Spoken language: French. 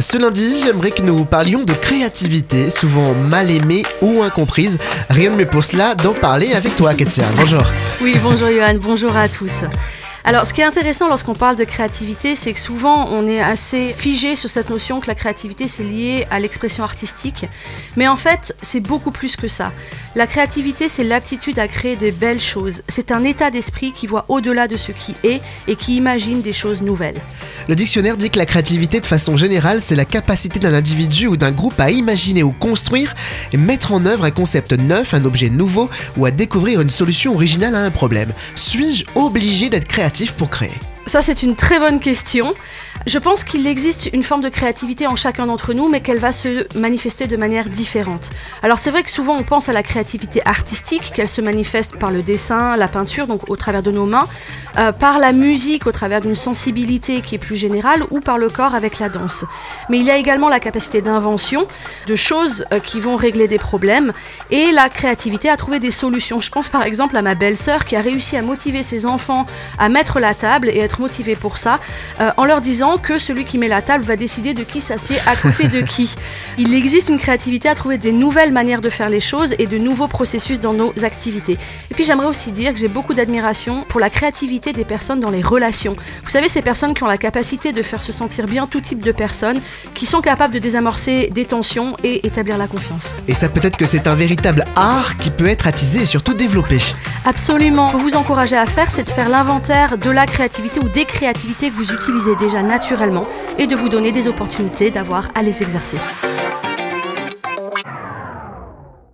Ce lundi, j'aimerais que nous parlions de créativité, souvent mal aimée ou incomprise. Rien de mieux pour cela d'en parler avec toi, Ketia. Bonjour. Oui, bonjour Johan, bonjour à tous. Alors, ce qui est intéressant lorsqu'on parle de créativité, c'est que souvent on est assez figé sur cette notion que la créativité c'est lié à l'expression artistique. Mais en fait, c'est beaucoup plus que ça. La créativité, c'est l'aptitude à créer des belles choses. C'est un état d'esprit qui voit au-delà de ce qui est et qui imagine des choses nouvelles. Le dictionnaire dit que la créativité, de façon générale, c'est la capacité d'un individu ou d'un groupe à imaginer ou construire et mettre en œuvre un concept neuf, un objet nouveau ou à découvrir une solution originale à un problème. Suis-je obligé d'être créatif pour créer? Ça, c'est une très bonne question. Je pense qu'il existe une forme de créativité en chacun d'entre nous, mais qu'elle va se manifester de manière différente. Alors c'est vrai que souvent on pense à la créativité artistique, qu'elle se manifeste par le dessin, la peinture, donc au travers de nos mains, euh, par la musique, au travers d'une sensibilité qui est plus générale, ou par le corps avec la danse. Mais il y a également la capacité d'invention, de choses euh, qui vont régler des problèmes, et la créativité à trouver des solutions. Je pense par exemple à ma belle-sœur qui a réussi à motiver ses enfants à mettre la table et être motivés pour ça, euh, en leur disant que celui qui met la table va décider de qui s'assied à côté de qui. Il existe une créativité à trouver des nouvelles manières de faire les choses et de nouveaux processus dans nos activités. Et puis j'aimerais aussi dire que j'ai beaucoup d'admiration pour la créativité des personnes dans les relations. Vous savez, ces personnes qui ont la capacité de faire se sentir bien tout type de personnes, qui sont capables de désamorcer des tensions et établir la confiance. Et ça peut-être que c'est un véritable art qui peut être attisé et surtout développé. Absolument. Vous vous encourager à faire, c'est de faire l'inventaire de la créativité des créativités que vous utilisez déjà et de vous donner des opportunités d'avoir à les exercer.